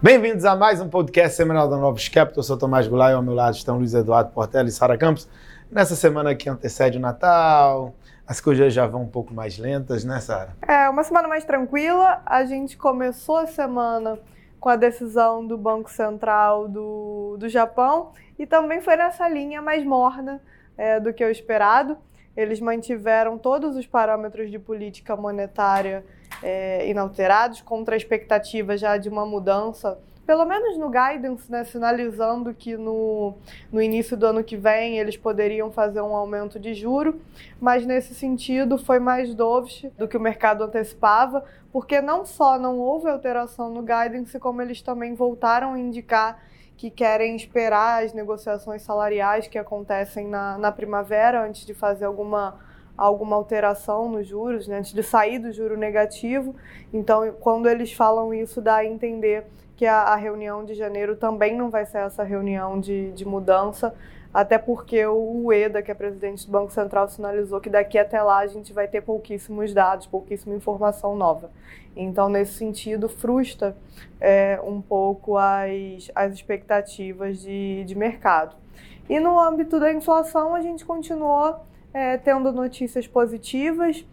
Bem-vindos a mais um podcast semanal da Novos Capital. Eu sou Tomás Goulart e ao meu lado estão Luiz Eduardo Portela e Sara Campos. Nessa semana que antecede o Natal, as coisas já vão um pouco mais lentas, né, Sara? É, uma semana mais tranquila. A gente começou a semana com a decisão do Banco Central do, do Japão e também foi nessa linha mais morna é, do que o esperado. Eles mantiveram todos os parâmetros de política monetária é, inalterados, contra a expectativa já de uma mudança, pelo menos no guidance, né, sinalizando que no, no início do ano que vem eles poderiam fazer um aumento de juro, mas nesse sentido foi mais dovish do que o mercado antecipava, porque não só não houve alteração no guidance, como eles também voltaram a indicar que querem esperar as negociações salariais que acontecem na, na primavera antes de fazer alguma alguma alteração nos juros, né, antes de sair do juro negativo. Então, quando eles falam isso, dá a entender que a, a reunião de janeiro também não vai ser essa reunião de, de mudança, até porque o Ueda, que é presidente do Banco Central, sinalizou que daqui até lá a gente vai ter pouquíssimos dados, pouquíssima informação nova. Então, nesse sentido, frustra é, um pouco as, as expectativas de, de mercado. E no âmbito da inflação, a gente continuou é, tendo notícias positivas.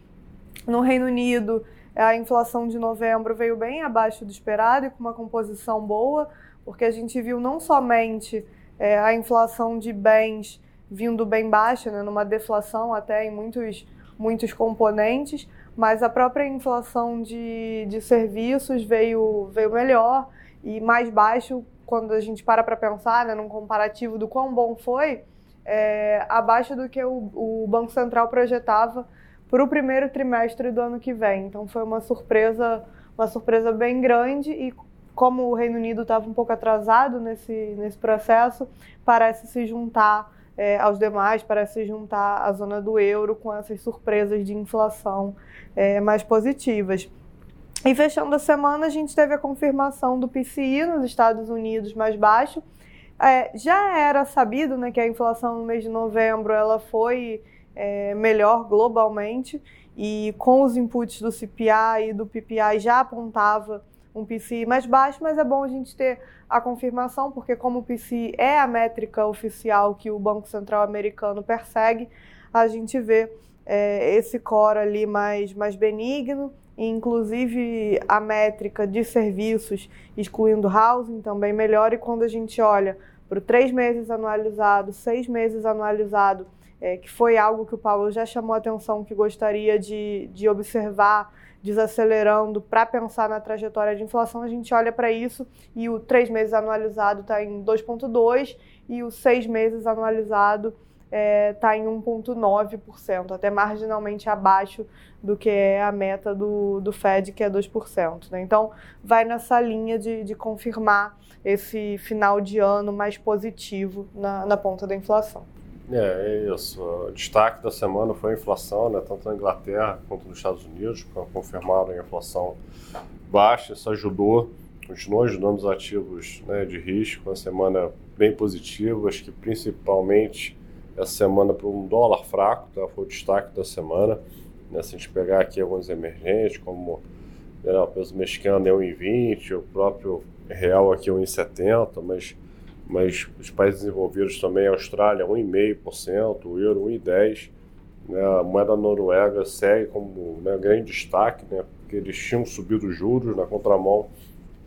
No Reino Unido, a inflação de novembro veio bem abaixo do esperado e com uma composição boa, porque a gente viu não somente é, a inflação de bens vindo bem baixa, né, numa deflação até em muitos, muitos componentes, mas a própria inflação de, de serviços veio, veio melhor e mais baixo quando a gente para para pensar, né, num comparativo do quão bom foi, é, abaixo do que o, o Banco Central projetava para o primeiro trimestre do ano que vem. Então foi uma surpresa, uma surpresa bem grande e como o Reino Unido estava um pouco atrasado nesse, nesse processo, parece se juntar é, aos demais, parece se juntar à zona do euro com essas surpresas de inflação é, mais positivas. E fechando a semana, a gente teve a confirmação do PCI nos Estados Unidos mais baixo, é, já era sabido né, que a inflação no mês de novembro ela foi é, melhor globalmente e com os inputs do CPI e do PPI já apontava um PCI mais baixo, mas é bom a gente ter a confirmação, porque como o PCI é a métrica oficial que o Banco Central americano persegue, a gente vê é, esse core ali mais, mais benigno, inclusive a métrica de serviços, excluindo housing, também melhora. E quando a gente olha para o três meses anualizado, seis meses anualizado, é, que foi algo que o Paulo já chamou a atenção, que gostaria de, de observar desacelerando para pensar na trajetória de inflação, a gente olha para isso e o três meses anualizado está em 2,2% e o seis meses anualizado está é, tá em 1,9%, até marginalmente abaixo do que é a meta do, do Fed, que é 2%. Né? Então, vai nessa linha de, de confirmar esse final de ano mais positivo na, na ponta da inflação. É, é isso. O destaque da semana foi a inflação, né, tanto na Inglaterra quanto nos Estados Unidos, confirmaram a inflação baixa, isso ajudou, continuou ajudando os ativos né, de risco, uma semana bem positiva, acho que principalmente essa semana por um dólar fraco, tá? foi o destaque da semana. Né? Se a gente pegar aqui alguns emergentes, como né, o peso mexicano é 1,20, o próprio real aqui é 1,70, mas, mas os países desenvolvidos também, a Austrália 1,5%, o euro 1,10%. Né? A moeda noruega segue como né, grande destaque, né? porque eles tinham subido os juros na contramão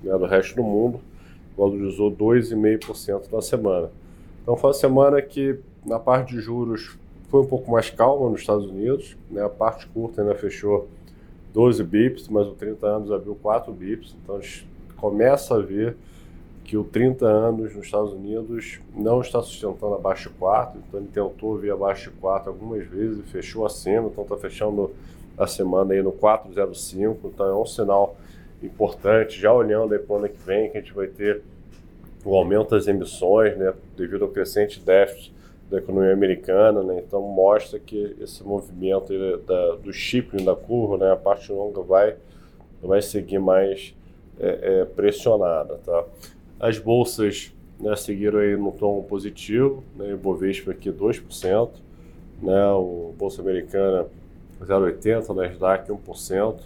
né, do resto do mundo, valorizou 2,5% na semana. Então foi uma semana que na parte de juros foi um pouco mais calma nos Estados Unidos, né? a parte curta ainda fechou 12 bips, mas o 30 anos abriu 4 bips, então a gente começa a ver que o 30 anos nos Estados Unidos não está sustentando abaixo de 4, então ele tentou vir abaixo de 4 algumas vezes e fechou acima, então está fechando a semana aí no 4,05, então é um sinal importante, já olhando aí para o ano que vem, que a gente vai ter o aumento das emissões, né, devido ao crescente déficit da economia americana, né? então mostra que esse movimento da, do shipping da curva, né? a parte longa vai, vai seguir mais é, é, pressionada. Tá? As bolsas né, seguiram aí no tom positivo, né? Bovespa aqui 2%, né? o Bolsa Americana 0,80%, Nasdaq 1%,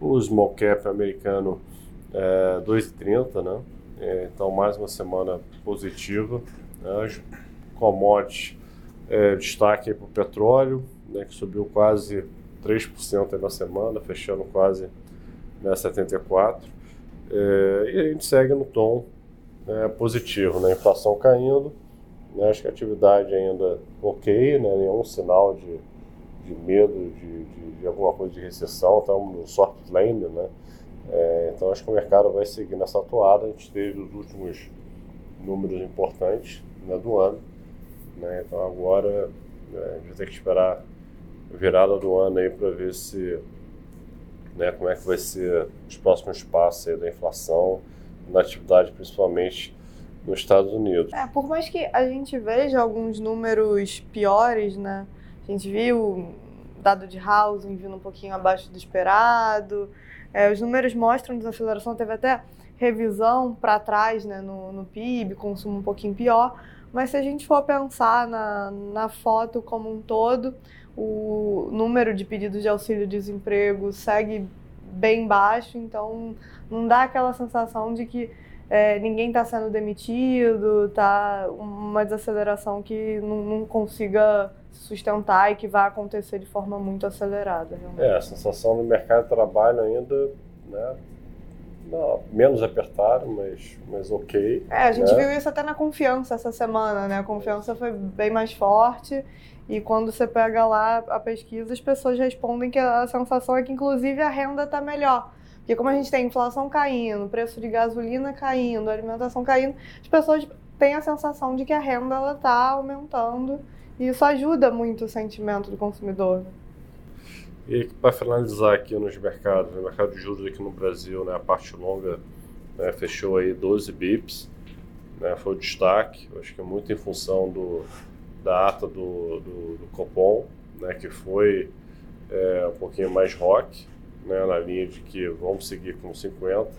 o Small Cap americano é, 2,30%, né? É, então, mais uma semana positiva. Né? Commodities, é, destaque para o petróleo, né, que subiu quase 3% na semana, fechando quase né, 74. É, e a gente segue no tom né, positivo, né? inflação caindo, né, acho que a atividade ainda ok, né, nenhum sinal de, de medo de, de, de alguma coisa de recessão, estamos no soft landing, né? É, então acho que o mercado vai seguir nessa atuada. A gente teve os últimos números importantes né, do ano. Né? Então agora né, a gente ter que esperar a virada do ano aí para ver se né, como é que vai ser os próximos passos aí da inflação na atividade, principalmente nos Estados Unidos. É, por mais que a gente veja alguns números piores, né? A gente viu dado de housing vindo um pouquinho abaixo do esperado. É, os números mostram desaceleração, teve até revisão para trás né, no, no PIB, consumo um pouquinho pior. Mas se a gente for pensar na, na foto como um todo, o número de pedidos de auxílio-desemprego segue bem baixo, então não dá aquela sensação de que é, ninguém está sendo demitido, tá uma desaceleração que não, não, consiga sustentar e que vai acontecer de forma muito acelerada. Realmente. É, a sensação no mercado de trabalho ainda, né, não, menos apertado, mas, mas ok. É, a gente né? viu isso até na confiança essa semana, né? A confiança foi bem mais forte e quando você pega lá a pesquisa, as pessoas respondem que a sensação é que inclusive a renda está melhor. Porque como a gente tem inflação caindo, preço de gasolina caindo, alimentação caindo, as pessoas têm a sensação de que a renda está aumentando e isso ajuda muito o sentimento do consumidor. E para finalizar aqui nos mercados, no mercado de juros aqui no Brasil, né, a parte longa né, fechou aí 12 bips, né, foi o destaque, acho que é muito em função do, da ata do, do, do Copom, né, que foi é, um pouquinho mais rock, né, na linha de que vamos seguir com 50,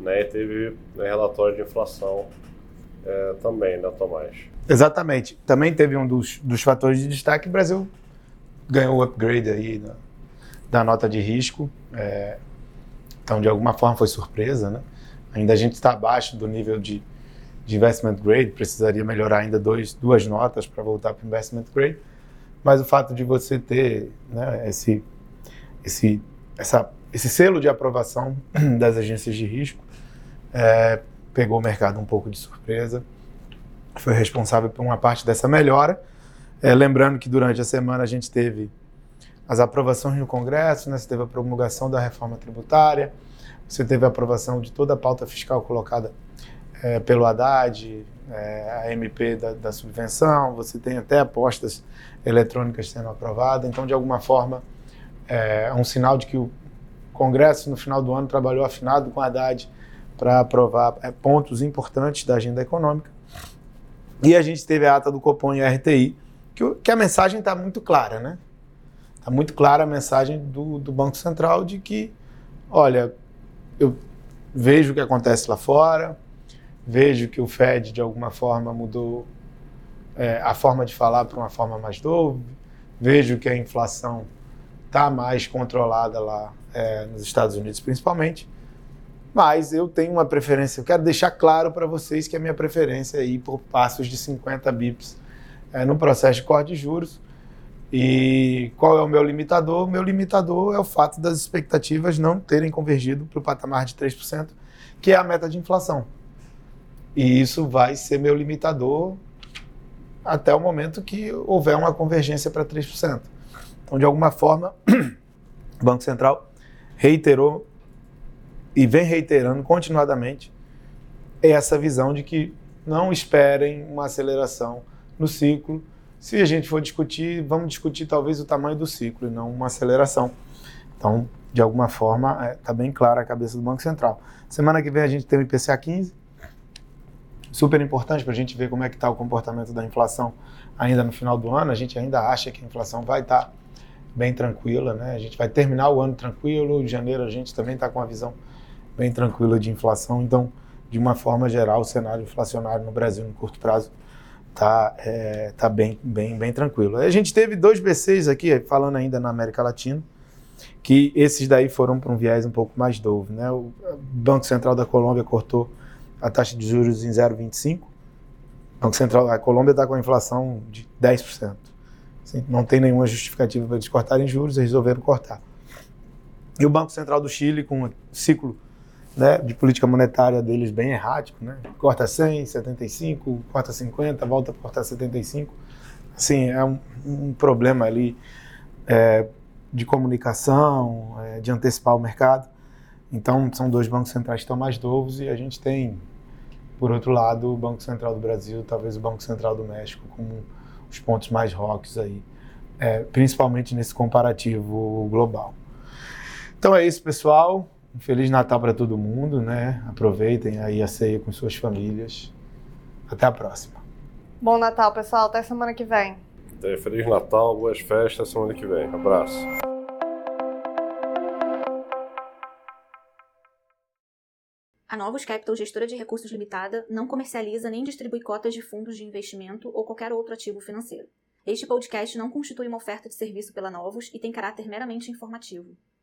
né, e teve né, relatório de inflação é, também, né, Tomás? Exatamente. Também teve um dos, dos fatores de destaque, o Brasil ganhou o upgrade aí na, da nota de risco, é, então de alguma forma foi surpresa, né? Ainda a gente está abaixo do nível de, de investment grade, precisaria melhorar ainda dois, duas notas para voltar para investment grade, mas o fato de você ter né, esse, esse essa, esse selo de aprovação das agências de risco é, pegou o mercado um pouco de surpresa, foi responsável por uma parte dessa melhora. É, lembrando que durante a semana a gente teve as aprovações no Congresso, né? você teve a promulgação da reforma tributária, você teve a aprovação de toda a pauta fiscal colocada é, pelo Haddad, é, a MP da, da, subvenção, você tem até apostas eletrônicas sendo aprovadas, então de alguma forma é um sinal de que o Congresso, no final do ano, trabalhou afinado com a Haddad para aprovar é, pontos importantes da agenda econômica. E a gente teve a ata do Copom e a RTI, que, que a mensagem está muito clara, né? Está muito clara a mensagem do, do Banco Central de que, olha, eu vejo o que acontece lá fora, vejo que o Fed, de alguma forma, mudou é, a forma de falar para uma forma mais doce, vejo que a inflação está mais controlada lá é, nos Estados Unidos, principalmente. Mas eu tenho uma preferência, eu quero deixar claro para vocês que a minha preferência é ir por passos de 50 bips é, no processo de corte de juros. E qual é o meu limitador? O meu limitador é o fato das expectativas não terem convergido para o patamar de 3%, que é a meta de inflação. E isso vai ser meu limitador até o momento que houver uma convergência para 3%. Então, de alguma forma, o Banco Central reiterou e vem reiterando continuadamente essa visão de que não esperem uma aceleração no ciclo. Se a gente for discutir, vamos discutir talvez o tamanho do ciclo e não uma aceleração. Então, de alguma forma, está é, tá bem clara a cabeça do Banco Central. Semana que vem a gente tem o IPCA 15, super importante para a gente ver como é que está o comportamento da inflação ainda no final do ano. A gente ainda acha que a inflação vai estar tá bem tranquila, né? A gente vai terminar o ano tranquilo, em janeiro a gente também está com uma visão bem tranquila de inflação, então, de uma forma geral, o cenário inflacionário no Brasil no curto prazo está é, tá bem, bem, bem tranquilo. A gente teve dois B6 aqui, falando ainda na América Latina, que esses daí foram para um viés um pouco mais novo, né? O Banco Central da Colômbia cortou a taxa de juros em 0,25. Banco Central, a Colômbia está com a inflação de 10%. Assim, não tem nenhuma justificativa para eles cortarem juros, eles resolveram cortar. E o Banco Central do Chile, com um ciclo né, de política monetária deles bem errático, né? corta 100, 75, corta 50, volta a cortar 75. Assim, é um, um problema ali é, de comunicação, é, de antecipar o mercado. Então, são dois bancos centrais que estão mais novos e a gente tem, por outro lado, o Banco Central do Brasil, talvez o Banco Central do México, como os pontos mais rocks aí, é, principalmente nesse comparativo global. Então é isso, pessoal. Um Feliz Natal para todo mundo, né? Aproveitem aí a ceia com suas famílias. Até a próxima. Bom Natal, pessoal. Até semana que vem. Feliz Natal, boas festas semana que vem. Abraço. A Novos Capital, gestora de recursos limitada, não comercializa nem distribui cotas de fundos de investimento ou qualquer outro ativo financeiro. Este podcast não constitui uma oferta de serviço pela Novos e tem caráter meramente informativo.